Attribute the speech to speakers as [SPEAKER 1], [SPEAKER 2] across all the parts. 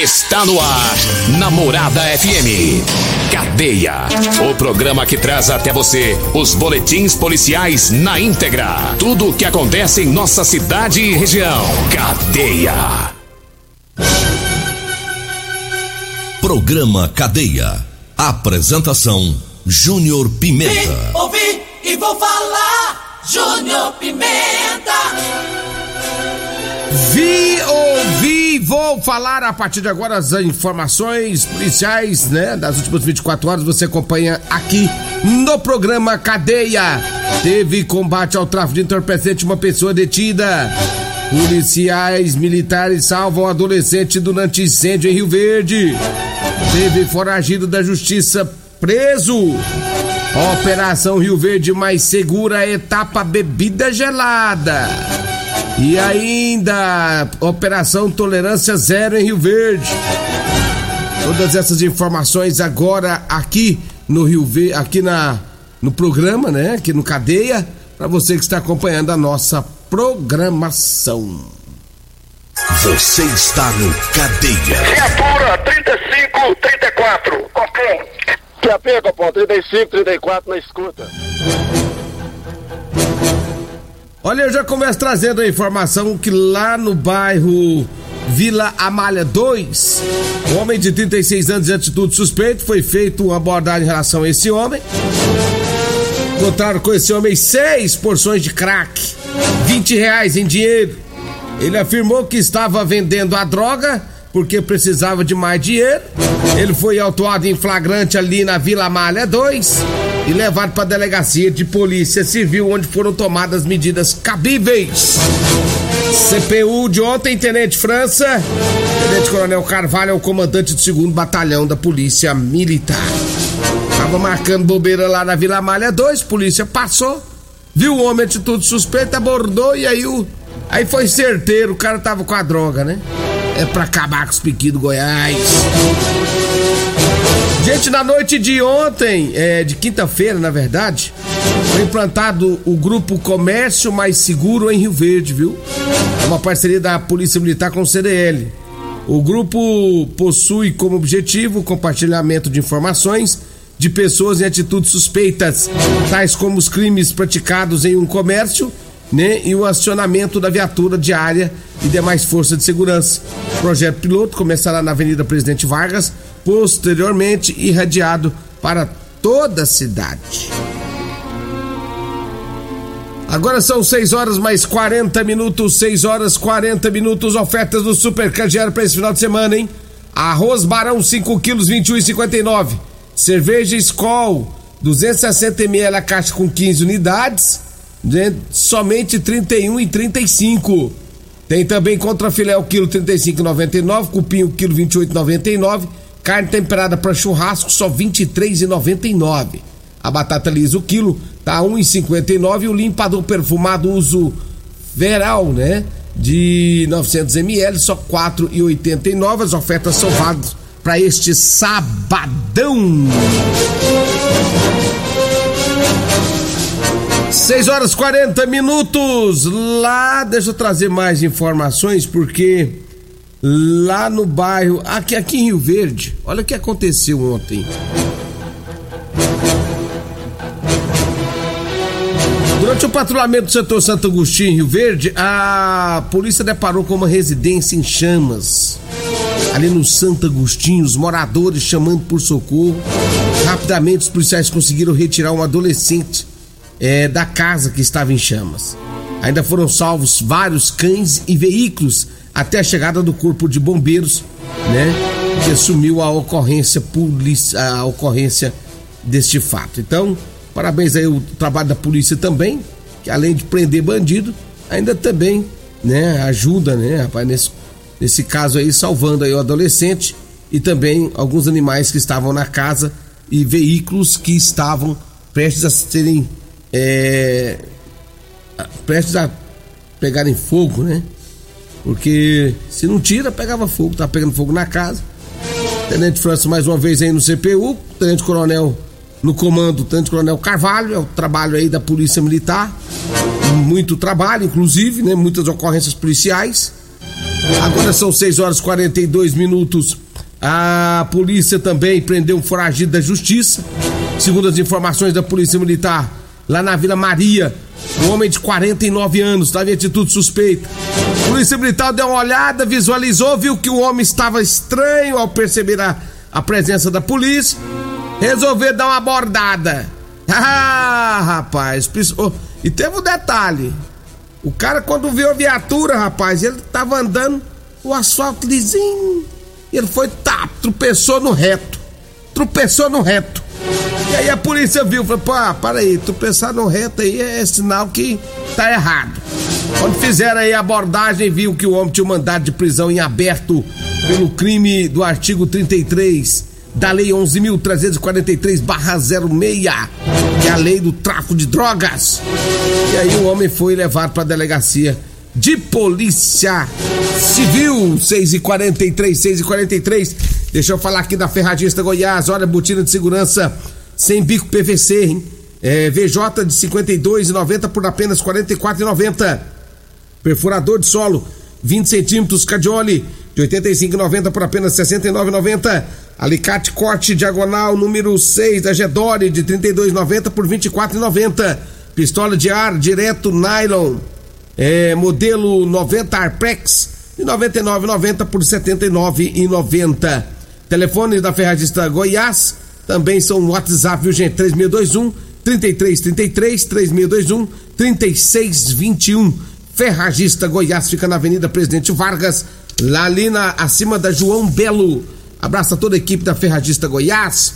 [SPEAKER 1] Está no ar, Namorada FM. Cadeia. O programa que traz até você os boletins policiais na íntegra. Tudo o que acontece em nossa cidade e região. Cadeia.
[SPEAKER 2] Programa Cadeia. Apresentação: Júnior Pimenta.
[SPEAKER 3] Vim, ouvi e vou falar. Júnior Pimenta.
[SPEAKER 4] Vi, ouvi, vou falar a partir de agora as informações policiais, né? Das últimas 24 horas você acompanha aqui no programa Cadeia. Teve combate ao tráfico de entorpecente, uma pessoa detida. Policiais militares salvam adolescente durante incêndio em Rio Verde. Teve foragido da justiça preso. Operação Rio Verde mais segura, etapa bebida gelada. E ainda, Operação Tolerância Zero em Rio Verde. Todas essas informações agora aqui no Rio Verde, aqui na no programa, né? Aqui no Cadeia, para você que está acompanhando a nossa programação.
[SPEAKER 2] Você está no Cadeia.
[SPEAKER 5] Viatura 3534. Ok. QAP, Copom, 35, 34 na escuta.
[SPEAKER 4] Olha, eu já começo trazendo a informação que lá no bairro Vila Amália 2, um homem de 36 anos de atitude suspeita, foi feito uma abordagem em relação a esse homem. Encontraram com esse homem seis porções de crack, 20 reais em dinheiro. Ele afirmou que estava vendendo a droga porque precisava de mais dinheiro. Ele foi autuado em flagrante ali na Vila Amália 2 e levado para a delegacia de polícia civil, onde foram tomadas medidas cabíveis. CPU de ontem, Tenente França. Tenente Coronel Carvalho é o comandante do segundo batalhão da Polícia Militar. Tava marcando bobeira lá na Vila Malha 2, polícia passou, viu o homem atitude suspeita, abordou e aí o. Aí foi certeiro, o cara tava com a droga, né? É pra acabar com os piquinhos do Goiás. Gente, na noite de ontem, é, de quinta-feira, na verdade, foi implantado o grupo Comércio Mais Seguro em Rio Verde, viu? É uma parceria da Polícia Militar com o CDL. O grupo possui como objetivo o compartilhamento de informações de pessoas em atitudes suspeitas, tais como os crimes praticados em um comércio, né, e o acionamento da viatura diária e demais forças de segurança. O projeto piloto começará na Avenida Presidente Vargas, posteriormente irradiado para toda a cidade. Agora são 6 horas mais 40 minutos, 6 horas 40 minutos, ofertas do Super Candeeiro para esse final de semana, hein? Arroz Barão 5 quilos 21,59. Cerveja Skol 260 ml a caixa com 15 unidades, né? somente 31 e 35. Tem também contra filé o quilo 35,99, cupim o quilo 28,99, carne temperada para churrasco só 23,99. A batata lisa o quilo tá 1,59 e o limpador perfumado uso Veral, né? De 900 ml só 4,89. As ofertas são válidas para este sabadão. 6 horas 40 minutos. Lá, deixa eu trazer mais informações, porque lá no bairro, aqui, aqui em Rio Verde, olha o que aconteceu ontem. Durante o patrulhamento do setor Santo Agostinho, Rio Verde, a polícia deparou com uma residência em chamas. Ali no Santo Agostinho, os moradores chamando por socorro. Rapidamente, os policiais conseguiram retirar um adolescente é, da casa que estava em chamas. Ainda foram salvos vários cães e veículos até a chegada do corpo de bombeiros, né? Que assumiu a ocorrência, a ocorrência deste fato. Então, parabéns aí o trabalho da polícia também, que além de prender bandido, ainda também, né, ajuda, né, rapaz, nesse, nesse caso aí, salvando aí o adolescente e também alguns animais que estavam na casa e veículos que estavam prestes a serem é, prestes a pegarem fogo, né? Porque se não tira, pegava fogo, tá pegando fogo na casa. Tenente França mais uma vez aí no CPU, Tenente Coronel no comando, Tenente Coronel Carvalho, é o trabalho aí da Polícia Militar. Muito trabalho, inclusive, né? Muitas ocorrências policiais. Agora são 6 horas e 42 minutos. A polícia também prendeu um foragido da justiça. Segundo as informações da Polícia Militar, lá na Vila Maria, um homem de 49 anos estava em atitude suspeita. A Polícia Militar deu uma olhada, visualizou, viu que o homem estava estranho ao perceber a, a presença da polícia. Resolveu dar uma abordada. Ah, rapaz. E teve um detalhe. O cara, quando viu a viatura, rapaz, ele tava andando o asfalto lisinho. Ele foi, tá, tropeçou no reto. Tropeçou no reto. E aí a polícia viu, falou, pô, para aí, tropeçar no reto aí é sinal que tá errado. Quando fizeram aí a abordagem, viu que o homem tinha um mandado de prisão em aberto pelo crime do artigo 33 da Lei 11.343-06, que é a lei do tráfico de drogas. E aí o homem foi levado para a delegacia de polícia civil, 6 e 43 6 e 43 Deixa eu falar aqui da Ferradista Goiás, olha, botina de segurança sem bico PVC, hein? É, VJ de 52,90 por apenas 44,90. Perfurador de solo 20 centímetros Cadioli de 85,90 por apenas 69,90. Alicate corte diagonal número 6 da Gedore de 32,90 por 24,90. Pistola de ar direto nylon é, modelo 90 Arprex de 99,90 por 79,90. Telefone da Ferradista Goiás também são WhatsApp, viu gente? 3621 3333 3621 3621. Ferragista Goiás fica na Avenida Presidente Vargas, lá ali na, acima da João Belo. Abraço a toda a equipe da Ferragista Goiás.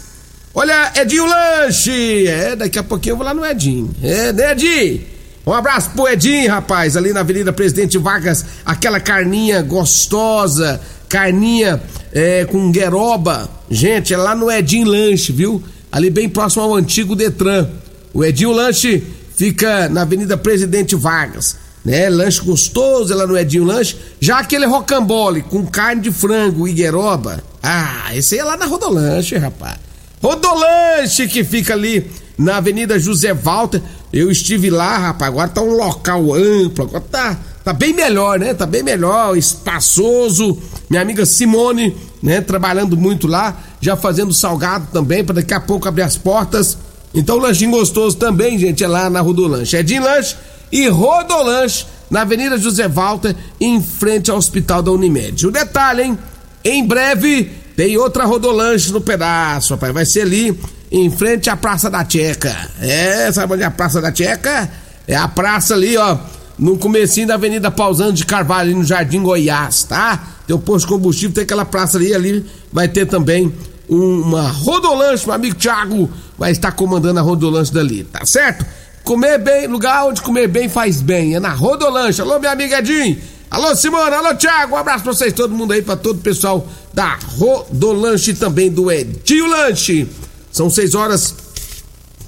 [SPEAKER 4] Olha, Edinho Lanche! É, daqui a pouquinho eu vou lá no Edinho. É, né, Edinho? Um abraço pro Edinho, rapaz, ali na Avenida Presidente Vargas, aquela carninha gostosa, carninha é, com gueroba. Gente, é lá no Edinho Lanche, viu? Ali bem próximo ao antigo Detran. O Edinho Lanche fica na Avenida Presidente Vargas, né? Lanche gostoso é lá no Edinho Lanche. Já aquele rocambole com carne de frango e gueroba. Ah, esse aí é lá na Rodolanche, rapaz. Rodolanche que fica ali na Avenida José Walter. Eu estive lá, rapaz, agora tá um local amplo, agora tá tá bem melhor, né? Tá bem melhor, espaçoso. Minha amiga Simone, né, trabalhando muito lá, já fazendo salgado também, para daqui a pouco abrir as portas. Então, lanchinho gostoso também, gente, é lá na Rodolanche. É de lanche e Rodolanche, na Avenida José Walter, em frente ao Hospital da Unimed. O detalhe, hein? Em breve tem outra Rodolanche no pedaço, rapaz. Vai ser ali em frente à Praça da Tcheca. É, sabe onde é a Praça da Tcheca? É a praça ali, ó no comecinho da Avenida Pausando de Carvalho, ali no Jardim Goiás, tá? Tem o posto de combustível, tem aquela praça ali, ali vai ter também uma rodolanche, meu amigo Thiago vai estar comandando a rodolanche dali, tá certo? Comer bem, lugar onde comer bem faz bem, é na rodolanche. Alô, minha amiga Edinho. Alô, Simone. Alô, Thiago. Um abraço pra vocês, todo mundo aí, pra todo o pessoal da Rodolanche também do Edinho Lanche. São 6 horas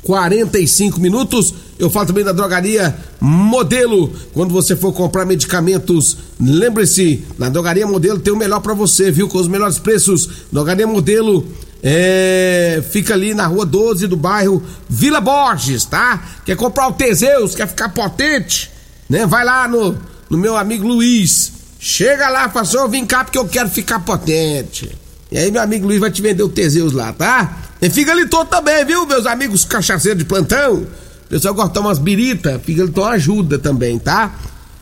[SPEAKER 4] 45 minutos. Eu falo também da drogaria Modelo. Quando você for comprar medicamentos, lembre-se, na drogaria Modelo tem o melhor para você, viu? Com os melhores preços. Drogaria Modelo é, fica ali na rua 12 do bairro Vila Borges, tá? Quer comprar o Teseus, quer ficar potente, né? Vai lá no, no meu amigo Luiz. Chega lá, passou, vem cá porque eu quero ficar potente. E aí meu amigo Luiz vai te vender o Teseus lá, tá? E fica ali todo também, viu, meus amigos cachaceiros de plantão? O pessoal de umas birita, Figaliton ajuda também, tá?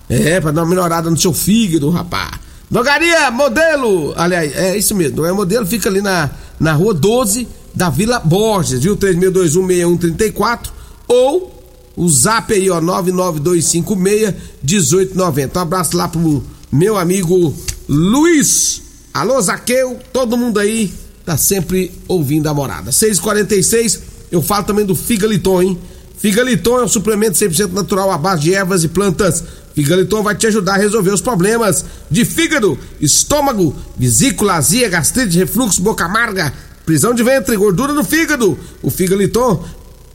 [SPEAKER 4] É, pra dar uma melhorada no seu fígado, rapaz. Drogaria Modelo, aliás, é isso mesmo, não é modelo, fica ali na, na rua 12 da Vila Borges, viu? 36216134 ou o zap aí, ó, 992561890. Um abraço lá pro meu amigo Luiz. Alô, Zaqueu, todo mundo aí tá sempre ouvindo a morada. 646 eu falo também do Figaliton, hein? Figaliton é um suplemento 100% natural à base de ervas e plantas. Figaliton vai te ajudar a resolver os problemas de fígado, estômago, vesícula, azia, gastrite, refluxo, boca amarga, prisão de ventre, gordura no fígado. O Figaliton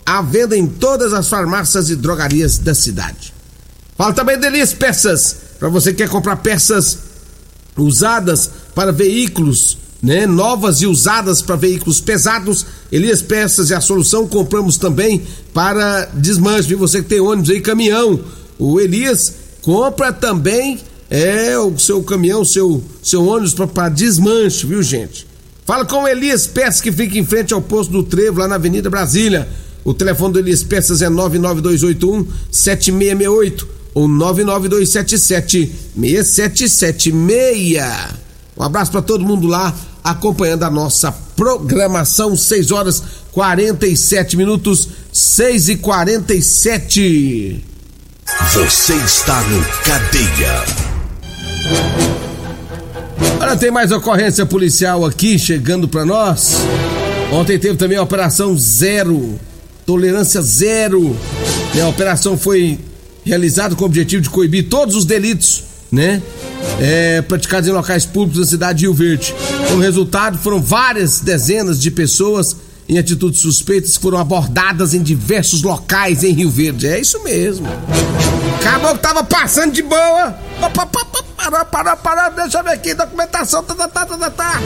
[SPEAKER 4] à venda em todas as farmácias e drogarias da cidade. Fala também de Elias Peças, para você que quer comprar peças usadas para veículos né, novas e usadas para veículos pesados. Elias Peças é a solução. Compramos também para desmanche. Você que tem ônibus e caminhão. O Elias compra também é o seu caminhão, seu seu ônibus para desmanche, viu gente? Fala com o Elias Peças que fica em frente ao posto do Trevo lá na Avenida Brasília. O telefone do Elias Peças é 99281 7668 ou 99277 6776. Um abraço para todo mundo lá acompanhando a nossa programação. 6 horas 47 minutos, 6 e 47.
[SPEAKER 2] Você está no Cadeia.
[SPEAKER 4] Olha, tem mais ocorrência policial aqui chegando para nós. Ontem teve também a Operação Zero, tolerância zero. E a operação foi realizada com o objetivo de coibir todos os delitos, né? é, praticados em locais públicos da cidade de Rio Verde. Como resultado, foram várias dezenas de pessoas em atitudes suspeitas que foram abordadas em diversos locais em Rio Verde. É isso mesmo. Acabou que tava passando de boa. Parou, parou, parou, deixa eu ver aqui, documentação, tá, tá, tá, tá, tá. tá.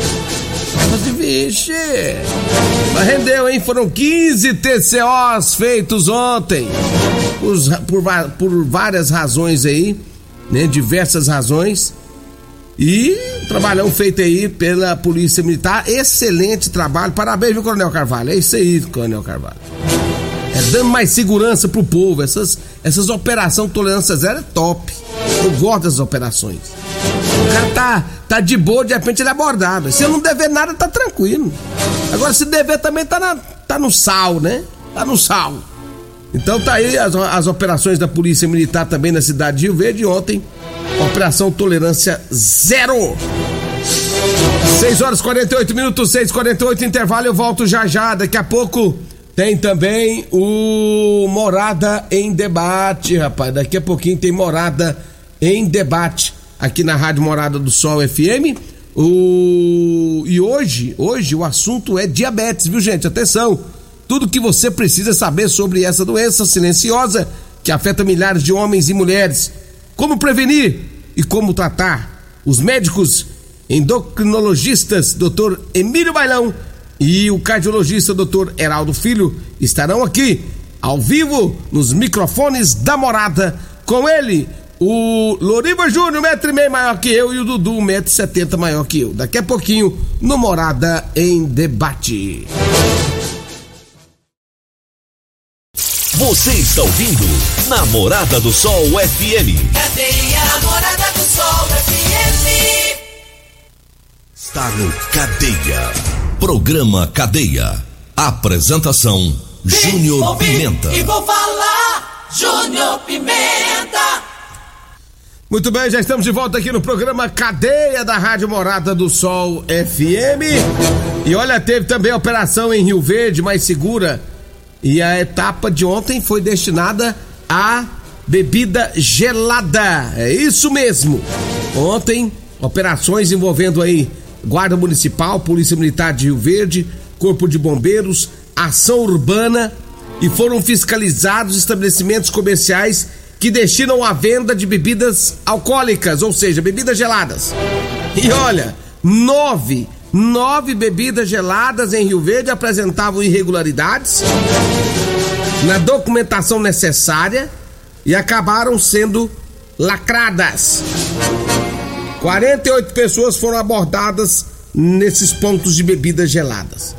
[SPEAKER 4] Mas vixe. Mas rendeu, hein? Foram 15 TCOs feitos ontem. Por, por, por várias razões aí né? Diversas razões. E trabalhão feito aí pela Polícia Militar, excelente trabalho. Parabéns, viu, Coronel Carvalho? É isso aí, Coronel Carvalho. É dando mais segurança pro povo. Essas, essas operações tolerância zero é top. Eu gosto das operações. O cara tá, tá de boa, de repente ele é abordado. Se eu não dever nada, tá tranquilo. Agora, se dever também tá, na, tá no sal, né? Tá no sal. Então tá aí as, as operações da Polícia Militar também na cidade de Rio Verde ontem. Operação Tolerância Zero. 6 horas 48 minutos, 6 48 intervalo, eu volto já já. Daqui a pouco tem também o Morada em Debate, rapaz. Daqui a pouquinho tem Morada em Debate aqui na Rádio Morada do Sol FM. O... E hoje, hoje o assunto é diabetes, viu gente? Atenção! Tudo que você precisa saber sobre essa doença silenciosa que afeta milhares de homens e mulheres. Como prevenir e como tratar. Os médicos endocrinologistas Dr. Emílio Bailão e o cardiologista Dr. Heraldo Filho estarão aqui ao vivo nos microfones da morada com ele, o Loriva Júnior, metro e meio maior que eu, e o Dudu, metro e setenta maior que eu. Daqui a pouquinho, no Morada em Debate.
[SPEAKER 2] Você está ouvindo Namorada do Sol FM.
[SPEAKER 3] Cadê a Namorada do Sol FM?
[SPEAKER 2] Está no Cadeia. Programa Cadeia. Apresentação Júnior Pimenta.
[SPEAKER 3] E vou falar Júnior Pimenta.
[SPEAKER 4] Muito bem, já estamos de volta aqui no programa Cadeia da Rádio Morada do Sol FM. E olha, teve também a operação em Rio Verde, mais segura e a etapa de ontem foi destinada a bebida gelada. É isso mesmo. Ontem, operações envolvendo aí Guarda Municipal, Polícia Militar de Rio Verde, Corpo de Bombeiros, Ação Urbana e foram fiscalizados estabelecimentos comerciais que destinam a venda de bebidas alcoólicas, ou seja, bebidas geladas. E olha, nove Nove bebidas geladas em Rio Verde apresentavam irregularidades na documentação necessária e acabaram sendo lacradas. 48 pessoas foram abordadas nesses pontos de bebidas geladas.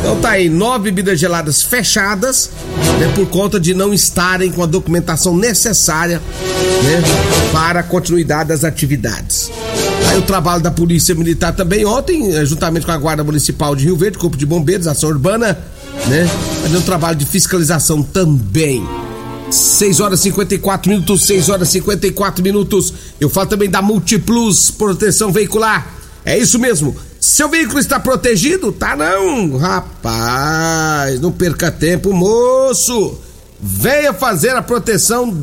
[SPEAKER 4] Então tá aí, nove bebidas geladas fechadas, né, por conta de não estarem com a documentação necessária, né, para a continuidade das atividades. Aí o trabalho da Polícia Militar também ontem, eh, juntamente com a Guarda Municipal de Rio Verde, Corpo de Bombeiros, Ação Urbana, né? Fazendo um trabalho de fiscalização também. 6 horas e 54 minutos, 6 horas e 54 minutos. Eu falo também da Multiplus Proteção Veicular. É isso mesmo. Seu veículo está protegido? Tá não, rapaz. Não perca tempo, moço. Venha fazer a proteção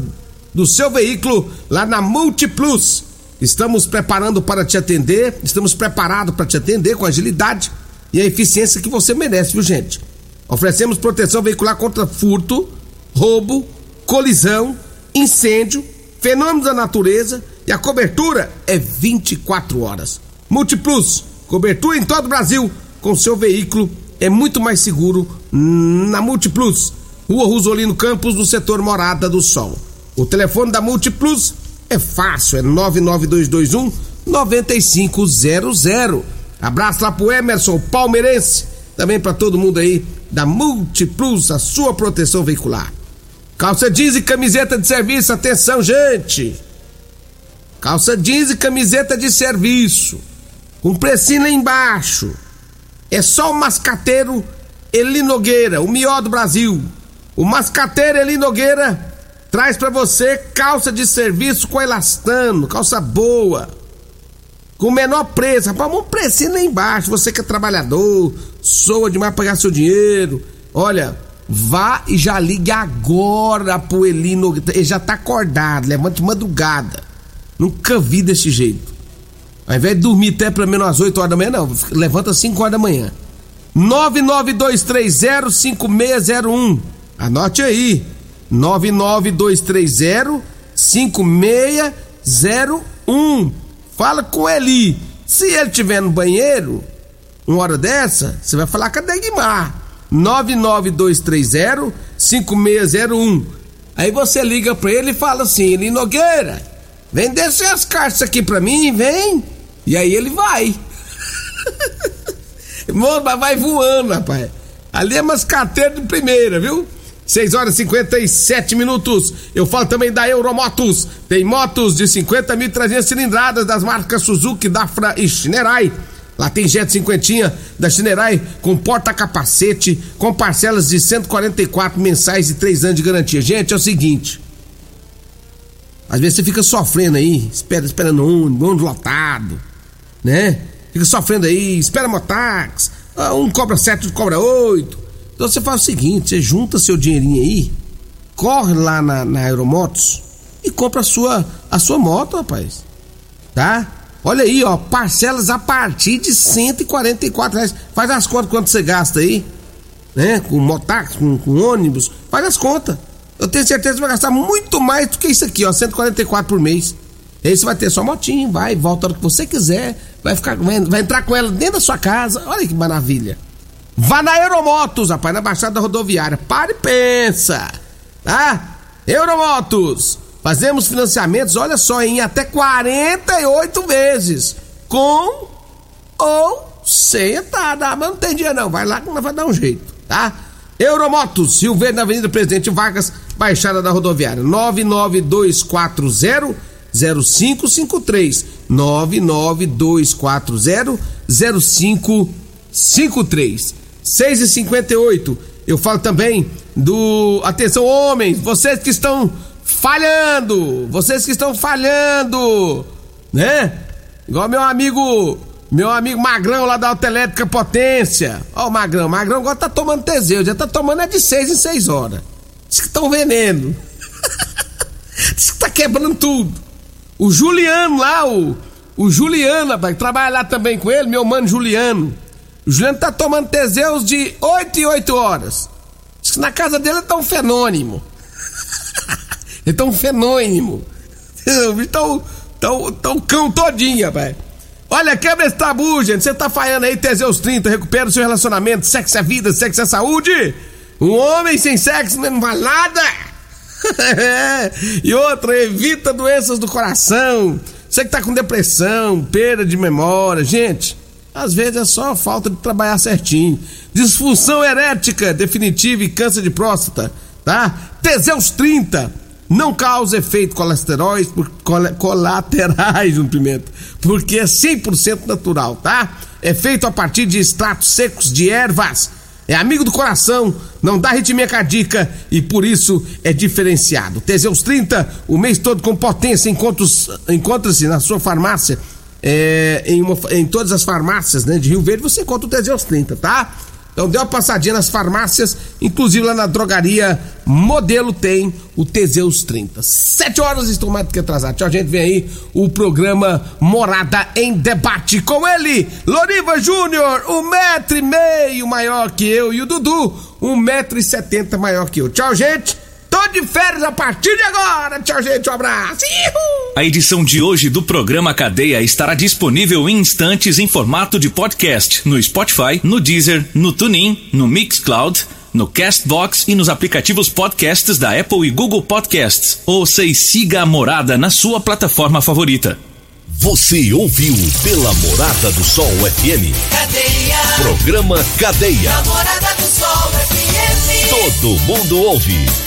[SPEAKER 4] do seu veículo lá na Multiplus. Estamos preparando para te atender, estamos preparados para te atender com agilidade e a eficiência que você merece, viu, gente? Oferecemos proteção veicular contra furto, roubo, colisão, incêndio, fenômenos da natureza e a cobertura é 24 horas. Multiplus, cobertura em todo o Brasil com seu veículo é muito mais seguro na Multiplus. Rua Rosolino Campos, no setor Morada do Sol. O telefone da Multiplus é fácil, é 99221 9500. Abraço lá pro Emerson Palmeirense, também para todo mundo aí da Multiplus, a sua proteção veicular. Calça jeans e camiseta de serviço, atenção, gente! Calça jeans e camiseta de serviço, com precinho lá embaixo. É só o mascateiro Eli Nogueira, o melhor do Brasil. O mascateiro Eli Nogueira traz para você calça de serviço com elastano, calça boa, com menor preço. Rapaz, um precinho lá embaixo. Você que é trabalhador, soa demais pagar seu dinheiro. Olha, vá e já ligue agora pro Eli Nogueira. Ele já tá acordado, levanta de madrugada. Nunca vi desse jeito. Ao invés de dormir até pelo menos às 8 horas da manhã, não. Levanta às 5 horas da manhã. 992305601. Anote aí. 99230 5601. Fala com ele. Se ele estiver no banheiro, uma hora dessa, você vai falar com a Degmar. 99230 5601. Aí você liga pra ele e fala assim: Eli Nogueira, vem descer as cartas aqui pra mim, vem. E aí ele vai. Mano, vai voando, rapaz. Ali é umas carteiras de primeira, viu? 6 horas e 57 minutos. Eu falo também da Euromotos. Tem motos de 50.300 cilindradas das marcas Suzuki, Dafra e Shinerai. Lá tem Jet 50 da Shinerai com porta-capacete, com parcelas de 144 mensais e 3 anos de garantia. Gente, é o seguinte. Às vezes você fica sofrendo aí, espera, esperando um ônibus lotado, né? Fica sofrendo aí, espera motax, ah, um cobra 7, outro cobra 8 então você faz o seguinte: você junta seu dinheirinho aí, corre lá na, na Aeromotos e compra a sua, a sua moto, rapaz. Tá? Olha aí, ó, parcelas a partir de 144 reais. Faz as contas quanto você gasta aí, né? Com motax, com, com ônibus, faz as contas. Eu tenho certeza que vai gastar muito mais do que isso aqui, ó, 144 por mês. Aí você vai ter sua motinha, vai, volta a hora que você quiser, vai ficar, vai, vai entrar com ela dentro da sua casa. Olha que maravilha. Vá na Euromotos, rapaz, na Baixada Rodoviária. Pare e pensa. Tá? Euromotos. Fazemos financiamentos, olha só, em até 48 vezes. Com ou sem entrada. Mas não tem dia não. Vai lá que vai dar um jeito, tá? Euromotos, Silveira na Avenida Presidente Vargas, Baixada da Rodoviária. 99240 0553 99240 0553 6 e 58 Eu falo também do. Atenção, homens, vocês que estão falhando! Vocês que estão falhando! Né? Igual meu amigo. Meu amigo Magrão lá da Autoelétrica Potência. Ó, o Magrão. Magrão agora tá tomando Teseu. Já tá tomando é de 6 em 6 horas. Diz que estão veneno. Diz que tá quebrando tudo. O Juliano lá, o. O Juliano, rapaz, trabalha lá também com ele, meu mano Juliano. O Juliano tá tomando Teseus de 8 e 8 horas. Diz que na casa dele tá um fenônimo. ele tá um fenônimo. Então, tão, tão cão todinho, rapaz. Olha, quebra esse tabu, gente. Você tá falhando aí, Teseus 30, recupera o seu relacionamento. Sexo é vida, sexo é saúde. Um homem sem sexo não vale nada. e outra, evita doenças do coração. Você que tá com depressão, perda de memória, gente. Às vezes é só falta de trabalhar certinho. Disfunção erética definitiva e câncer de próstata, tá? Teseus 30 não causa efeito colesteróis por, col, colaterais no pimenta, porque é 100% natural, tá? É feito a partir de extratos secos de ervas. É amigo do coração, não dá ritmia cardíaca e por isso é diferenciado. Teseus 30, o mês todo com potência, encontra-se na sua farmácia é, em, uma, em todas as farmácias né, de Rio Verde, você encontra o Teseus 30, tá? Então dê uma passadinha nas farmácias, inclusive lá na drogaria Modelo tem o Teseus 30. Sete horas estou mais do que atrasado. Tchau, gente. Vem aí o programa Morada em Debate com ele, Loriva Júnior, um metro e meio maior que eu, e o Dudu, um metro e setenta maior que eu. Tchau, gente. Tô de férias a partir de agora. Tchau, gente. Um abraço. Ihu!
[SPEAKER 6] A edição de hoje do programa Cadeia estará disponível em instantes em formato de podcast no Spotify, no Deezer, no TuneIn, no Mixcloud, no Castbox e nos aplicativos podcasts da Apple e Google Podcasts. Ouça e siga a Morada na sua plataforma favorita.
[SPEAKER 2] Você ouviu pela Morada do Sol FM.
[SPEAKER 3] Cadeia.
[SPEAKER 2] Programa Cadeia.
[SPEAKER 3] Namorada do Sol FM.
[SPEAKER 2] Todo mundo ouve.